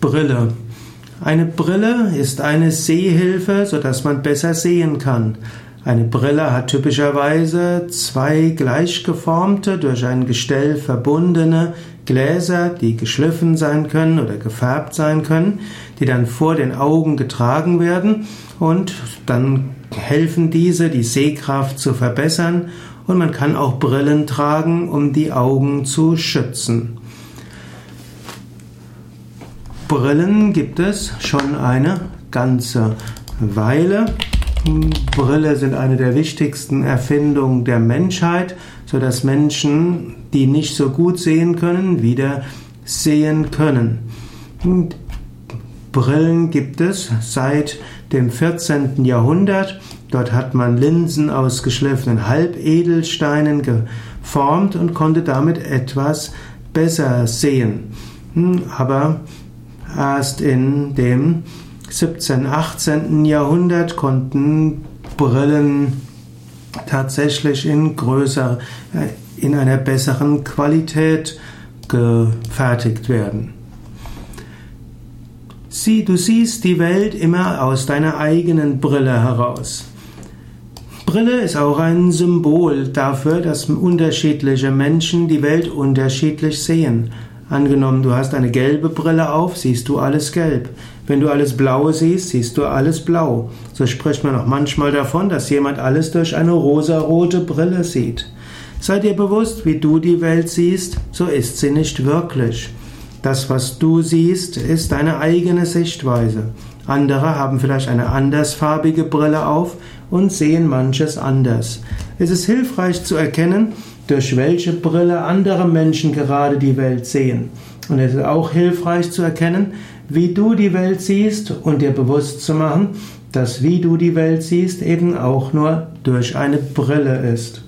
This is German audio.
Brille. Eine Brille ist eine Sehhilfe, sodass man besser sehen kann. Eine Brille hat typischerweise zwei gleichgeformte, durch ein Gestell verbundene Gläser, die geschliffen sein können oder gefärbt sein können, die dann vor den Augen getragen werden und dann helfen diese, die Sehkraft zu verbessern und man kann auch Brillen tragen, um die Augen zu schützen. Brillen gibt es schon eine ganze Weile. Brille sind eine der wichtigsten Erfindungen der Menschheit, so dass Menschen, die nicht so gut sehen können, wieder sehen können. Brillen gibt es seit dem 14. Jahrhundert. Dort hat man Linsen aus geschliffenen Halbedelsteinen geformt und konnte damit etwas besser sehen. Hm, aber Erst in dem 17., 18. Jahrhundert konnten Brillen tatsächlich in größer, äh, in einer besseren Qualität gefertigt werden. Sieh, du siehst die Welt immer aus deiner eigenen Brille heraus. Brille ist auch ein Symbol dafür, dass unterschiedliche Menschen die Welt unterschiedlich sehen. Angenommen, du hast eine gelbe Brille auf, siehst du alles gelb. Wenn du alles Blaue siehst, siehst du alles blau. So spricht man auch manchmal davon, dass jemand alles durch eine rosarote Brille sieht. Sei dir bewusst, wie du die Welt siehst, so ist sie nicht wirklich. Das, was du siehst, ist deine eigene Sichtweise. Andere haben vielleicht eine andersfarbige Brille auf und sehen manches anders. Es ist hilfreich zu erkennen, durch welche Brille andere Menschen gerade die Welt sehen. Und es ist auch hilfreich zu erkennen, wie du die Welt siehst und dir bewusst zu machen, dass wie du die Welt siehst eben auch nur durch eine Brille ist.